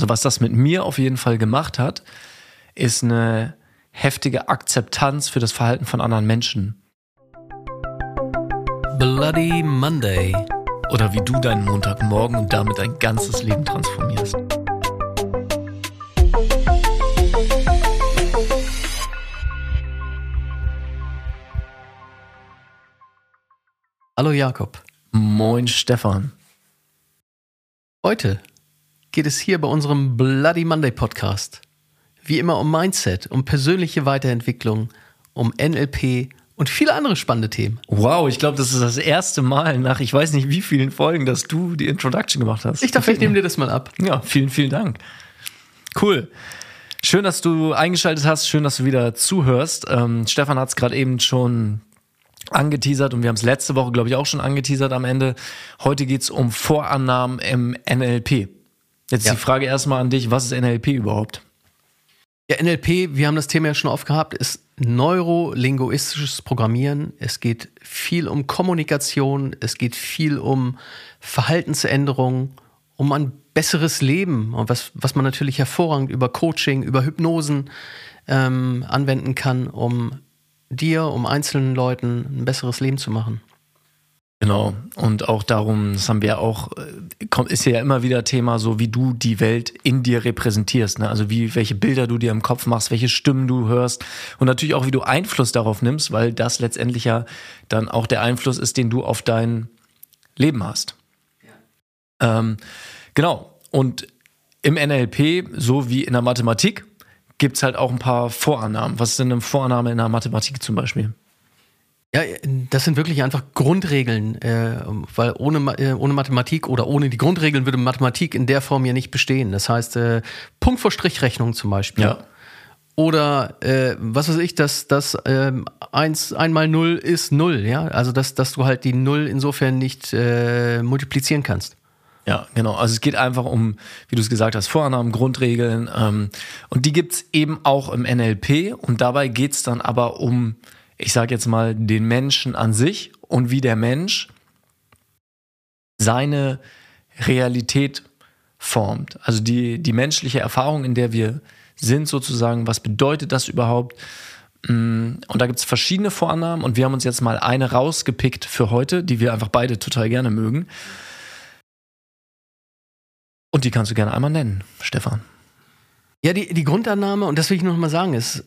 Also was das mit mir auf jeden Fall gemacht hat, ist eine heftige Akzeptanz für das Verhalten von anderen Menschen. Bloody Monday. Oder wie du deinen Montagmorgen und damit dein ganzes Leben transformierst. Hallo Jakob. Moin Stefan. Heute geht es hier bei unserem Bloody Monday Podcast wie immer um Mindset, um persönliche Weiterentwicklung, um NLP und viele andere spannende Themen. Wow, ich glaube, das ist das erste Mal nach ich weiß nicht wie vielen Folgen, dass du die Introduction gemacht hast. Ich dachte, ich nehme dir das mal ab. Ja, vielen, vielen Dank. Cool. Schön, dass du eingeschaltet hast. Schön, dass du wieder zuhörst. Ähm, Stefan hat es gerade eben schon angeteasert und wir haben es letzte Woche, glaube ich, auch schon angeteasert am Ende. Heute geht es um Vorannahmen im NLP. Jetzt ja. die Frage erstmal an dich, was ist NLP überhaupt? Ja, NLP, wir haben das Thema ja schon oft gehabt, ist neurolinguistisches Programmieren. Es geht viel um Kommunikation, es geht viel um Verhaltensänderung, um ein besseres Leben und was, was man natürlich hervorragend über Coaching, über Hypnosen ähm, anwenden kann, um dir, um einzelnen Leuten ein besseres Leben zu machen. Genau. Und auch darum, das haben wir auch, äh, ist ja immer wieder Thema, so wie du die Welt in dir repräsentierst. Ne? Also wie, welche Bilder du dir im Kopf machst, welche Stimmen du hörst und natürlich auch, wie du Einfluss darauf nimmst, weil das letztendlich ja dann auch der Einfluss ist, den du auf dein Leben hast. Ja. Ähm, genau. Und im NLP, so wie in der Mathematik, gibt's halt auch ein paar Vorannahmen. Was ist denn eine Vorannahme in der Mathematik zum Beispiel? Ja, das sind wirklich einfach Grundregeln, äh, weil ohne, äh, ohne Mathematik oder ohne die Grundregeln würde Mathematik in der Form ja nicht bestehen. Das heißt, äh, Punkt vor Strichrechnung zum Beispiel. Ja. Oder äh, was weiß ich, dass das äh, eins einmal null ist null, ja. Also dass, dass du halt die Null insofern nicht äh, multiplizieren kannst. Ja, genau. Also es geht einfach um, wie du es gesagt hast, Vorannahmen, Grundregeln. Ähm, und die gibt's eben auch im NLP. Und dabei geht's dann aber um ich sage jetzt mal, den Menschen an sich und wie der Mensch seine Realität formt. Also die, die menschliche Erfahrung, in der wir sind sozusagen, was bedeutet das überhaupt? Mm, und da gibt es verschiedene Vorannahmen und wir haben uns jetzt mal eine rausgepickt für heute, die wir einfach beide total gerne mögen. Und die kannst du gerne einmal nennen, Stefan. Ja, die, die Grundannahme, und das will ich noch mal sagen, ist,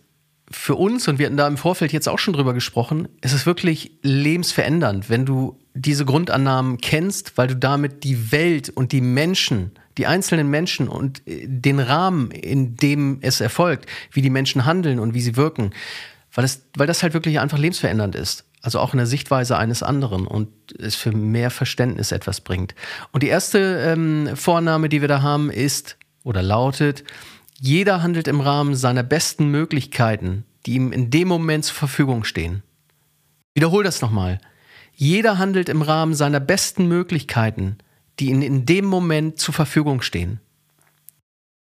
für uns, und wir hatten da im Vorfeld jetzt auch schon drüber gesprochen, ist es wirklich lebensverändernd, wenn du diese Grundannahmen kennst, weil du damit die Welt und die Menschen, die einzelnen Menschen und äh, den Rahmen, in dem es erfolgt, wie die Menschen handeln und wie sie wirken, weil das, weil das halt wirklich einfach lebensverändernd ist. Also auch in der Sichtweise eines anderen und es für mehr Verständnis etwas bringt. Und die erste ähm, Vorname, die wir da haben, ist oder lautet, jeder handelt im Rahmen seiner besten Möglichkeiten, die ihm in dem Moment zur Verfügung stehen. Wiederhol das nochmal. Jeder handelt im Rahmen seiner besten Möglichkeiten, die ihm in dem Moment zur Verfügung stehen.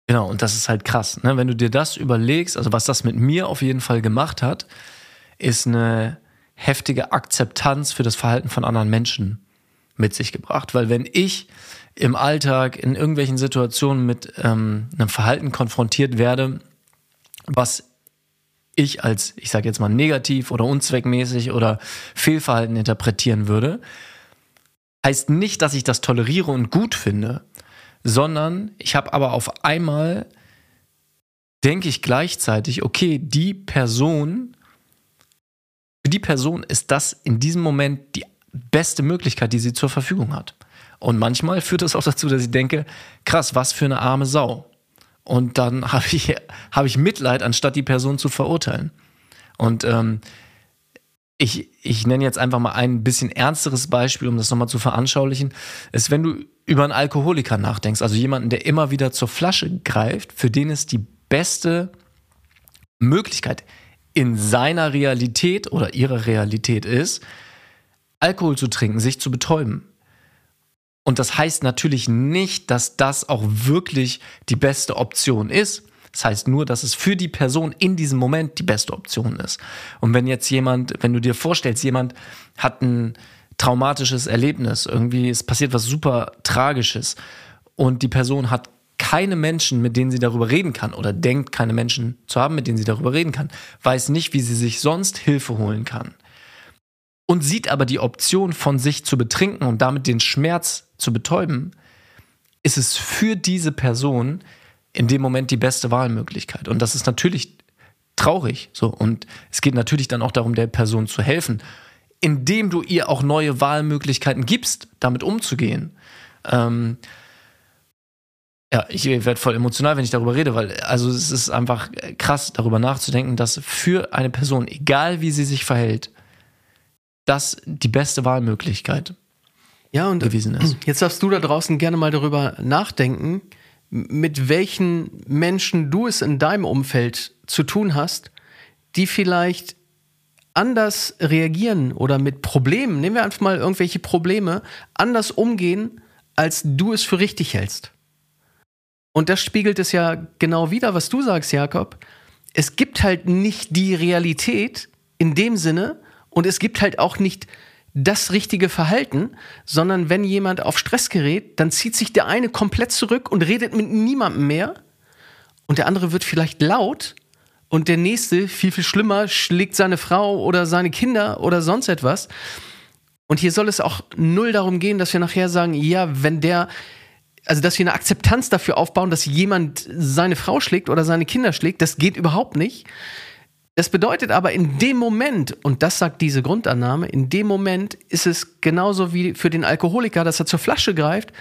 Genau, und das ist halt krass. Ne? Wenn du dir das überlegst, also was das mit mir auf jeden Fall gemacht hat, ist eine heftige Akzeptanz für das Verhalten von anderen Menschen mit sich gebracht. Weil wenn ich im Alltag in irgendwelchen Situationen mit ähm, einem Verhalten konfrontiert werde, was ich als, ich sage jetzt mal, negativ oder unzweckmäßig oder Fehlverhalten interpretieren würde, heißt nicht, dass ich das toleriere und gut finde, sondern ich habe aber auf einmal, denke ich gleichzeitig, okay, die Person, für die Person ist das in diesem Moment die beste Möglichkeit, die sie zur Verfügung hat. Und manchmal führt das auch dazu, dass ich denke, krass, was für eine arme Sau. Und dann habe ich, hab ich Mitleid, anstatt die Person zu verurteilen. Und ähm, ich, ich nenne jetzt einfach mal ein bisschen ernsteres Beispiel, um das nochmal zu veranschaulichen, ist, wenn du über einen Alkoholiker nachdenkst, also jemanden, der immer wieder zur Flasche greift, für den ist die beste Möglichkeit in seiner Realität oder ihrer Realität ist, Alkohol zu trinken, sich zu betäuben. Und das heißt natürlich nicht, dass das auch wirklich die beste Option ist. Das heißt nur, dass es für die Person in diesem Moment die beste Option ist. Und wenn jetzt jemand, wenn du dir vorstellst, jemand hat ein traumatisches Erlebnis, irgendwie es passiert was super Tragisches und die Person hat keine Menschen, mit denen sie darüber reden kann oder denkt, keine Menschen zu haben, mit denen sie darüber reden kann, weiß nicht, wie sie sich sonst Hilfe holen kann und sieht aber die Option von sich zu betrinken und damit den Schmerz zu betäuben, ist es für diese Person in dem Moment die beste Wahlmöglichkeit. Und das ist natürlich traurig. So. Und es geht natürlich dann auch darum, der Person zu helfen, indem du ihr auch neue Wahlmöglichkeiten gibst, damit umzugehen. Ähm, ja, ich werde voll emotional, wenn ich darüber rede, weil also es ist einfach krass, darüber nachzudenken, dass für eine Person, egal wie sie sich verhält, das die beste Wahlmöglichkeit ja, und gewesen ist. Jetzt darfst du da draußen gerne mal darüber nachdenken, mit welchen Menschen du es in deinem Umfeld zu tun hast, die vielleicht anders reagieren oder mit Problemen, nehmen wir einfach mal irgendwelche Probleme, anders umgehen, als du es für richtig hältst. Und das spiegelt es ja genau wieder, was du sagst, Jakob. Es gibt halt nicht die Realität in dem Sinne und es gibt halt auch nicht das richtige Verhalten, sondern wenn jemand auf Stress gerät, dann zieht sich der eine komplett zurück und redet mit niemandem mehr und der andere wird vielleicht laut und der nächste, viel, viel schlimmer, schlägt seine Frau oder seine Kinder oder sonst etwas. Und hier soll es auch null darum gehen, dass wir nachher sagen, ja, wenn der also dass wir eine Akzeptanz dafür aufbauen, dass jemand seine Frau schlägt oder seine Kinder schlägt, das geht überhaupt nicht. Das bedeutet aber in dem Moment, und das sagt diese Grundannahme, in dem Moment ist es genauso wie für den Alkoholiker, dass er zur Flasche greift,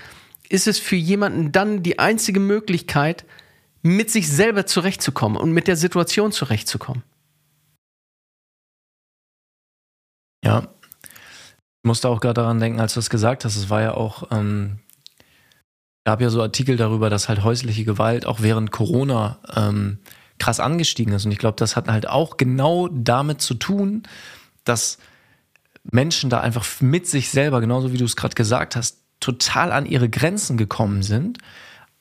ist es für jemanden dann die einzige Möglichkeit, mit sich selber zurechtzukommen und mit der Situation zurechtzukommen. Ja, ich musste auch gerade daran denken, als du es gesagt hast, es war ja auch ähm, gab ja so Artikel darüber, dass halt häusliche Gewalt auch während Corona ähm, krass angestiegen ist. Und ich glaube, das hat halt auch genau damit zu tun, dass Menschen da einfach mit sich selber, genauso wie du es gerade gesagt hast, total an ihre Grenzen gekommen sind.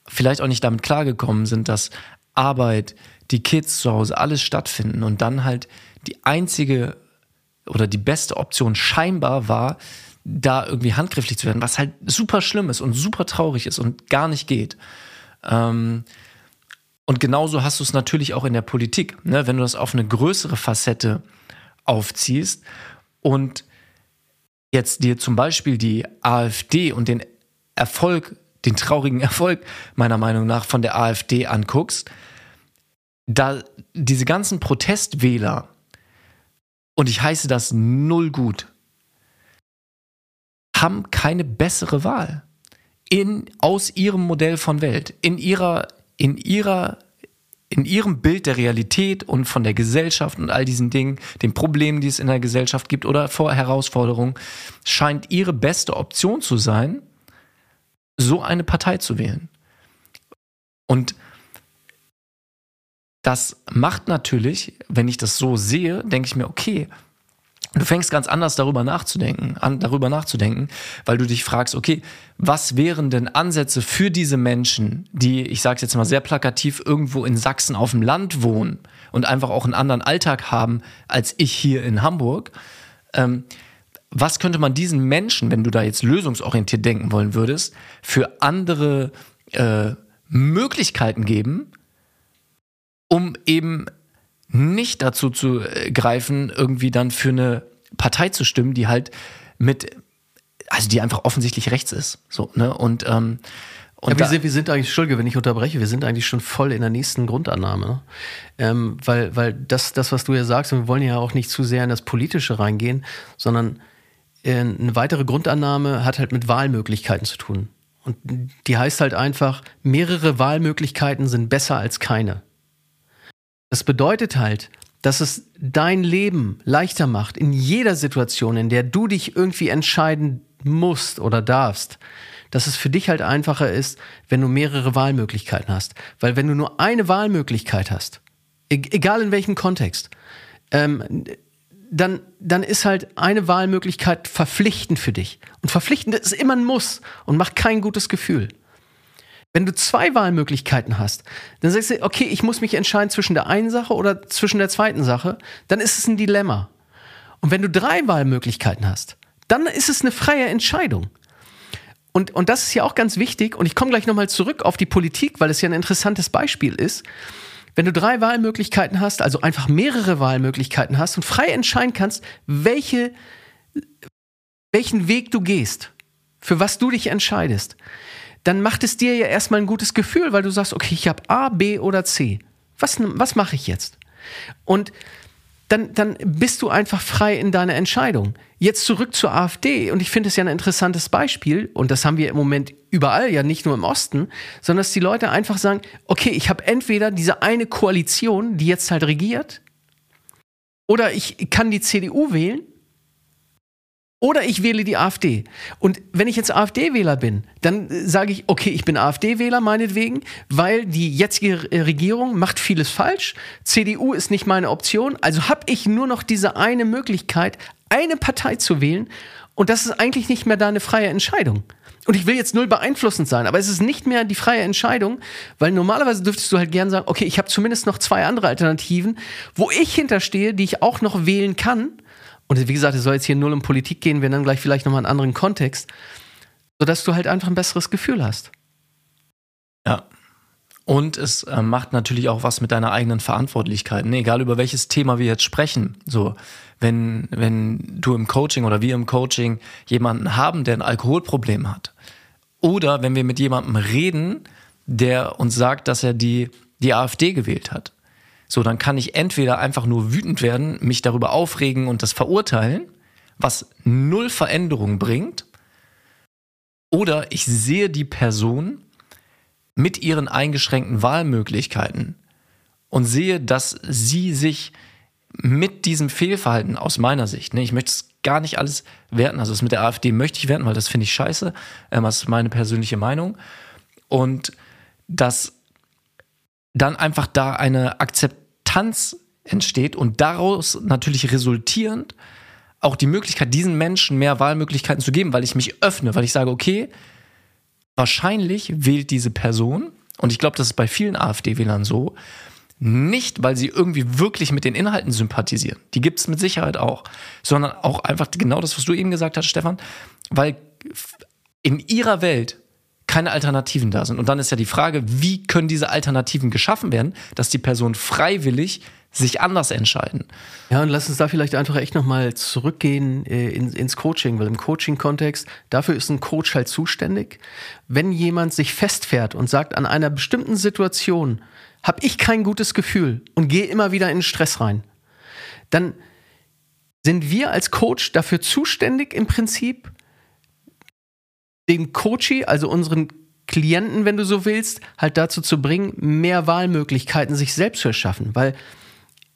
Vielleicht auch nicht damit klargekommen sind, dass Arbeit, die Kids zu Hause, alles stattfinden und dann halt die einzige oder die beste Option scheinbar war, da irgendwie handgrifflich zu werden, was halt super schlimm ist und super traurig ist und gar nicht geht. Ähm, und genauso hast du es natürlich auch in der Politik, ne? wenn du das auf eine größere Facette aufziehst und jetzt dir zum Beispiel die AfD und den Erfolg, den traurigen Erfolg meiner Meinung nach von der AfD anguckst, da diese ganzen Protestwähler, und ich heiße das null gut, haben keine bessere Wahl in, aus ihrem Modell von Welt, in ihrer, in ihrer, in ihrem Bild der Realität und von der Gesellschaft und all diesen Dingen, den Problemen, die es in der Gesellschaft gibt oder vor Herausforderungen, scheint ihre beste Option zu sein, so eine Partei zu wählen. Und das macht natürlich, wenn ich das so sehe, denke ich mir, okay, Du fängst ganz anders darüber nachzudenken, an, darüber nachzudenken, weil du dich fragst, okay, was wären denn Ansätze für diese Menschen, die, ich sage es jetzt mal sehr plakativ, irgendwo in Sachsen auf dem Land wohnen und einfach auch einen anderen Alltag haben als ich hier in Hamburg? Ähm, was könnte man diesen Menschen, wenn du da jetzt lösungsorientiert denken wollen würdest, für andere äh, Möglichkeiten geben, um eben nicht dazu zu äh, greifen, irgendwie dann für eine Partei zu stimmen, die halt mit, also die einfach offensichtlich rechts ist. So, ne? Und, ähm, und ja, wir, sind, wir sind eigentlich, Entschuldige, wenn ich unterbreche, wir sind eigentlich schon voll in der nächsten Grundannahme. Ne? Ähm, weil, weil das, das, was du ja sagst, und wir wollen ja auch nicht zu sehr in das Politische reingehen, sondern äh, eine weitere Grundannahme hat halt mit Wahlmöglichkeiten zu tun. Und die heißt halt einfach, mehrere Wahlmöglichkeiten sind besser als keine. Das bedeutet halt, dass es dein Leben leichter macht in jeder Situation, in der du dich irgendwie entscheiden musst oder darfst, dass es für dich halt einfacher ist, wenn du mehrere Wahlmöglichkeiten hast. Weil wenn du nur eine Wahlmöglichkeit hast, e-, egal in welchem Kontext, ähm, dann, dann ist halt eine Wahlmöglichkeit verpflichtend für dich. Und verpflichtend ist immer ein Muss und macht kein gutes Gefühl. Wenn du zwei Wahlmöglichkeiten hast, dann sagst du, okay, ich muss mich entscheiden zwischen der einen Sache oder zwischen der zweiten Sache, dann ist es ein Dilemma. Und wenn du drei Wahlmöglichkeiten hast, dann ist es eine freie Entscheidung. Und, und das ist ja auch ganz wichtig. Und ich komme gleich nochmal zurück auf die Politik, weil es ja ein interessantes Beispiel ist. Wenn du drei Wahlmöglichkeiten hast, also einfach mehrere Wahlmöglichkeiten hast und frei entscheiden kannst, welche, welchen Weg du gehst, für was du dich entscheidest, dann macht es dir ja erstmal ein gutes Gefühl, weil du sagst, okay, ich habe A, B oder C. Was, was mache ich jetzt? Und dann, dann bist du einfach frei in deiner Entscheidung. Jetzt zurück zur AfD. Und ich finde es ja ein interessantes Beispiel. Und das haben wir im Moment überall, ja nicht nur im Osten, sondern dass die Leute einfach sagen, okay, ich habe entweder diese eine Koalition, die jetzt halt regiert, oder ich kann die CDU wählen oder ich wähle die AfD. Und wenn ich jetzt AfD-Wähler bin, dann äh, sage ich, okay, ich bin AfD-Wähler meinetwegen, weil die jetzige Regierung macht vieles falsch. CDU ist nicht meine Option. Also habe ich nur noch diese eine Möglichkeit, eine Partei zu wählen. Und das ist eigentlich nicht mehr deine freie Entscheidung. Und ich will jetzt null beeinflussend sein, aber es ist nicht mehr die freie Entscheidung, weil normalerweise dürftest du halt gern sagen, okay, ich habe zumindest noch zwei andere Alternativen, wo ich hinterstehe, die ich auch noch wählen kann und wie gesagt, es soll jetzt hier null um Politik gehen, wir dann gleich vielleicht nochmal einen anderen Kontext, sodass du halt einfach ein besseres Gefühl hast. Ja. Und es äh, macht natürlich auch was mit deiner eigenen Verantwortlichkeit. Ne? Egal über welches Thema wir jetzt sprechen. So, wenn, wenn du im Coaching oder wir im Coaching jemanden haben, der ein Alkoholproblem hat. Oder wenn wir mit jemandem reden, der uns sagt, dass er die, die AfD gewählt hat. So, dann kann ich entweder einfach nur wütend werden, mich darüber aufregen und das verurteilen, was null Veränderung bringt, oder ich sehe die Person mit ihren eingeschränkten Wahlmöglichkeiten und sehe, dass sie sich mit diesem Fehlverhalten aus meiner Sicht, ne, ich möchte es gar nicht alles werten, also das mit der AfD möchte ich werten, weil das finde ich scheiße, ähm, das ist meine persönliche Meinung. Und dass dann einfach da eine Akzeptanz entsteht und daraus natürlich resultierend auch die Möglichkeit, diesen Menschen mehr Wahlmöglichkeiten zu geben, weil ich mich öffne, weil ich sage, okay, wahrscheinlich wählt diese Person, und ich glaube, das ist bei vielen AfD-Wählern so, nicht, weil sie irgendwie wirklich mit den Inhalten sympathisieren. Die gibt es mit Sicherheit auch. Sondern auch einfach genau das, was du eben gesagt hast, Stefan, weil in ihrer Welt keine Alternativen da sind. Und dann ist ja die Frage, wie können diese Alternativen geschaffen werden, dass die Personen freiwillig sich anders entscheiden. Ja, und lass uns da vielleicht einfach echt nochmal zurückgehen äh, in, ins Coaching, weil im Coaching-Kontext, dafür ist ein Coach halt zuständig. Wenn jemand sich festfährt und sagt, an einer bestimmten Situation habe ich kein gutes Gefühl und gehe immer wieder in Stress rein, dann sind wir als Coach dafür zuständig im Prinzip, den Coachie, also unseren Klienten, wenn du so willst, halt dazu zu bringen, mehr Wahlmöglichkeiten sich selbst zu erschaffen. Weil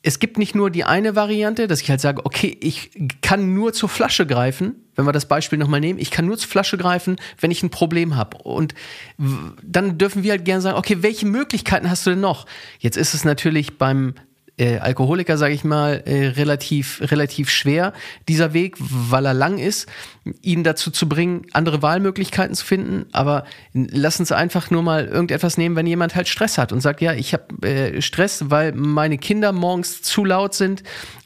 es gibt nicht nur die eine Variante, dass ich halt sage, okay, ich kann nur zur Flasche greifen, wenn wir das Beispiel nochmal nehmen, ich kann nur zur Flasche greifen, wenn ich ein Problem habe. Und dann dürfen wir halt gerne sagen, okay, welche Möglichkeiten hast du denn noch? Jetzt ist es natürlich beim äh, Alkoholiker, sage ich mal, äh, relativ, relativ schwer, dieser Weg, weil er lang ist, ihn dazu zu bringen, andere Wahlmöglichkeiten zu finden. Aber lass uns einfach nur mal irgendetwas nehmen, wenn jemand halt Stress hat und sagt, ja, ich habe äh, Stress, weil meine Kinder morgens zu laut sind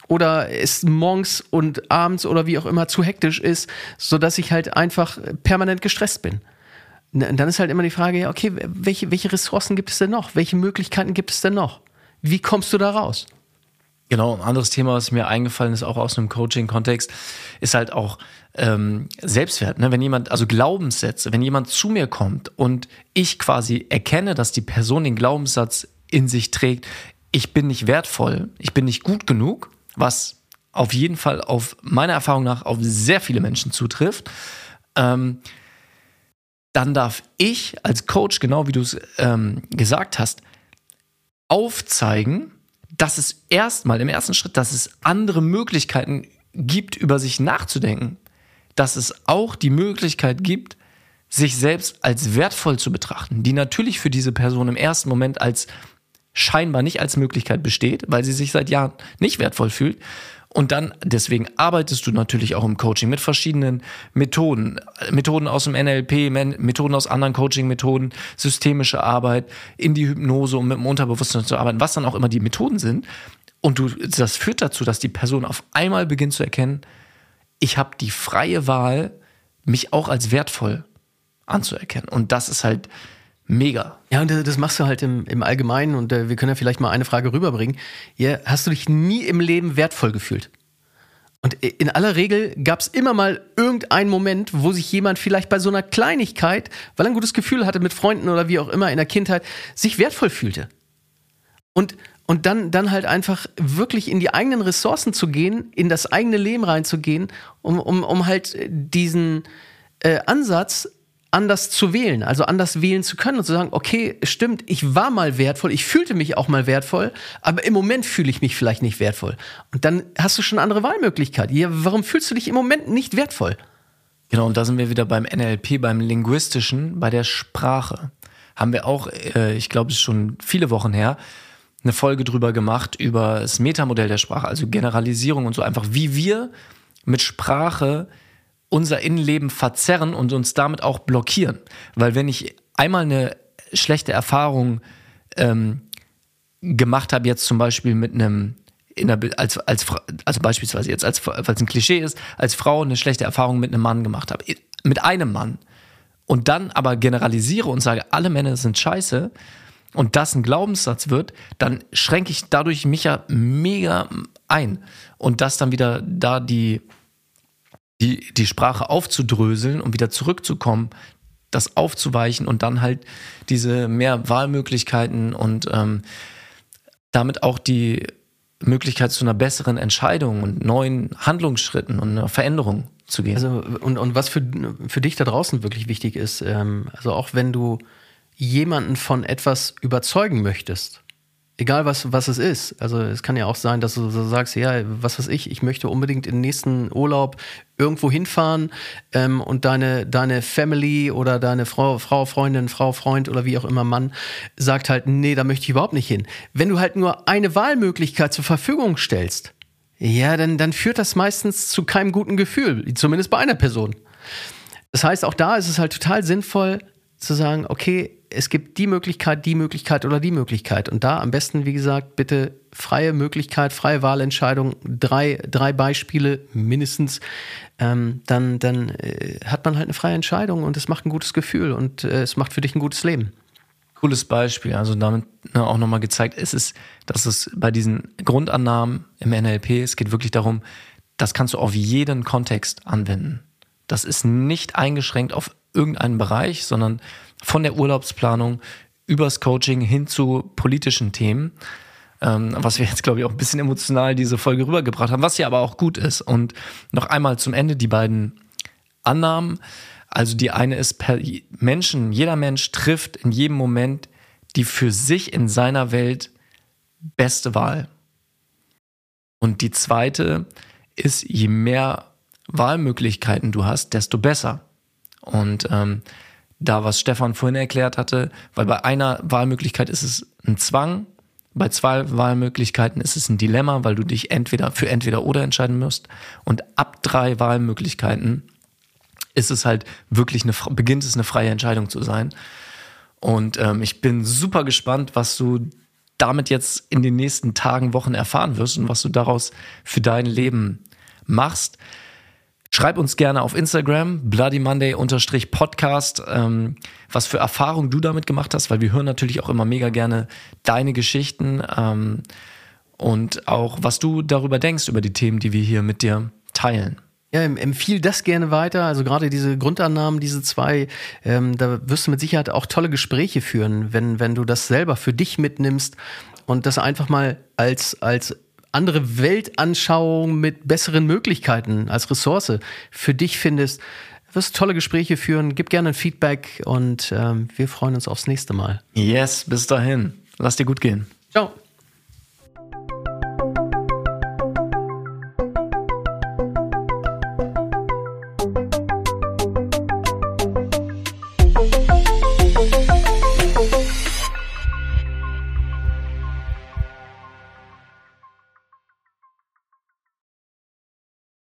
oder es morgens und abends oder wie auch immer zu hektisch ist, so dass ich halt einfach permanent gestresst bin. Und dann ist halt immer die Frage, ja, okay, welche, welche Ressourcen gibt es denn noch? Welche Möglichkeiten gibt es denn noch? Wie kommst du da raus? Genau, ein anderes Thema, was mir eingefallen ist, auch aus einem Coaching-Kontext, ist halt auch ähm, Selbstwert. Ne? Wenn jemand, also Glaubenssätze, wenn jemand zu mir kommt und ich quasi erkenne, dass die Person den Glaubenssatz in sich trägt, ich bin nicht wertvoll, ich bin nicht gut genug, was auf jeden Fall auf meiner Erfahrung nach auf sehr viele Menschen zutrifft, ähm, dann darf ich als Coach, genau wie du es ähm, gesagt hast, aufzeigen, dass es erstmal im ersten Schritt, dass es andere Möglichkeiten gibt, über sich nachzudenken. Dass es auch die Möglichkeit gibt, sich selbst als wertvoll zu betrachten, die natürlich für diese Person im ersten Moment als scheinbar nicht als Möglichkeit besteht, weil sie sich seit Jahren nicht wertvoll fühlt. Und dann, deswegen arbeitest du natürlich auch im Coaching mit verschiedenen Methoden. Methoden aus dem NLP, Methoden aus anderen Coaching-Methoden, systemische Arbeit, in die Hypnose, um mit dem Unterbewusstsein zu arbeiten, was dann auch immer die Methoden sind. Und du, das führt dazu, dass die Person auf einmal beginnt zu erkennen, ich habe die freie Wahl, mich auch als wertvoll anzuerkennen. Und das ist halt mega. Ja, und das machst du halt im, im Allgemeinen und äh, wir können ja vielleicht mal eine Frage rüberbringen. Ja, hast du dich nie im Leben wertvoll gefühlt? Und in aller Regel gab es immer mal irgendeinen Moment, wo sich jemand vielleicht bei so einer Kleinigkeit, weil er ein gutes Gefühl hatte mit Freunden oder wie auch immer in der Kindheit, sich wertvoll fühlte. Und, und dann, dann halt einfach wirklich in die eigenen Ressourcen zu gehen, in das eigene Leben reinzugehen, um, um, um halt diesen äh, Ansatz anders zu wählen, also anders wählen zu können und zu sagen, okay, stimmt, ich war mal wertvoll, ich fühlte mich auch mal wertvoll, aber im Moment fühle ich mich vielleicht nicht wertvoll. Und dann hast du schon andere Wahlmöglichkeit. Ja, warum fühlst du dich im Moment nicht wertvoll? Genau, und da sind wir wieder beim NLP, beim Linguistischen, bei der Sprache. Haben wir auch, äh, ich glaube, es ist schon viele Wochen her, eine Folge drüber gemacht, über das Metamodell der Sprache, also Generalisierung und so einfach, wie wir mit Sprache unser Innenleben verzerren und uns damit auch blockieren. Weil wenn ich einmal eine schlechte Erfahrung ähm, gemacht habe, jetzt zum Beispiel mit einem der, als, als, also beispielsweise jetzt, als, es ein Klischee ist, als Frau eine schlechte Erfahrung mit einem Mann gemacht habe, mit einem Mann, und dann aber generalisiere und sage, alle Männer sind scheiße, und das ein Glaubenssatz wird, dann schränke ich dadurch mich ja mega ein. Und das dann wieder da die, die, die Sprache aufzudröseln und wieder zurückzukommen, das aufzuweichen und dann halt diese mehr Wahlmöglichkeiten und ähm, damit auch die Möglichkeit zu einer besseren Entscheidung und neuen Handlungsschritten und einer Veränderung zu gehen. Also und, und was für, für dich da draußen wirklich wichtig ist, ähm, also auch wenn du jemanden von etwas überzeugen möchtest, egal was, was es ist. Also es kann ja auch sein, dass du so sagst, ja, was weiß ich, ich möchte unbedingt in den nächsten Urlaub irgendwo hinfahren ähm, und deine, deine Family oder deine Frau, Frau, Freundin, Frau, Freund oder wie auch immer Mann sagt halt, nee, da möchte ich überhaupt nicht hin. Wenn du halt nur eine Wahlmöglichkeit zur Verfügung stellst, ja, dann, dann führt das meistens zu keinem guten Gefühl, zumindest bei einer Person. Das heißt, auch da ist es halt total sinnvoll zu sagen, okay, es gibt die Möglichkeit, die Möglichkeit oder die Möglichkeit. Und da am besten, wie gesagt, bitte freie Möglichkeit, freie Wahlentscheidung, drei, drei Beispiele mindestens. Ähm, dann dann äh, hat man halt eine freie Entscheidung und es macht ein gutes Gefühl und äh, es macht für dich ein gutes Leben. Cooles Beispiel. Also damit ne, auch nochmal gezeigt, es ist, dass es bei diesen Grundannahmen im NLP, es geht wirklich darum, das kannst du auf jeden Kontext anwenden. Das ist nicht eingeschränkt auf irgendeinen Bereich, sondern von der Urlaubsplanung übers Coaching hin zu politischen Themen, ähm, was wir jetzt, glaube ich, auch ein bisschen emotional diese Folge rübergebracht haben, was ja aber auch gut ist. Und noch einmal zum Ende die beiden Annahmen. Also die eine ist per Menschen, jeder Mensch trifft in jedem Moment die für sich in seiner Welt beste Wahl. Und die zweite ist, je mehr Wahlmöglichkeiten du hast, desto besser. Und ähm, da, was Stefan vorhin erklärt hatte, weil bei einer Wahlmöglichkeit ist es ein Zwang, bei zwei Wahlmöglichkeiten ist es ein Dilemma, weil du dich entweder für entweder oder entscheiden musst. Und ab drei Wahlmöglichkeiten ist es halt wirklich eine, beginnt es eine freie Entscheidung zu sein. Und ähm, ich bin super gespannt, was du damit jetzt in den nächsten Tagen, Wochen erfahren wirst und was du daraus für dein Leben machst. Schreib uns gerne auf Instagram, Bloody Monday Podcast, ähm, was für Erfahrungen du damit gemacht hast, weil wir hören natürlich auch immer mega gerne deine Geschichten ähm, und auch was du darüber denkst über die Themen, die wir hier mit dir teilen. Ja, empfiehl das gerne weiter. Also gerade diese Grundannahmen, diese zwei, ähm, da wirst du mit Sicherheit auch tolle Gespräche führen, wenn, wenn du das selber für dich mitnimmst und das einfach mal als, als andere Weltanschauung mit besseren Möglichkeiten als Ressource für dich findest, wirst tolle Gespräche führen. Gib gerne ein Feedback und ähm, wir freuen uns aufs nächste Mal. Yes, bis dahin. Lass dir gut gehen. Ciao.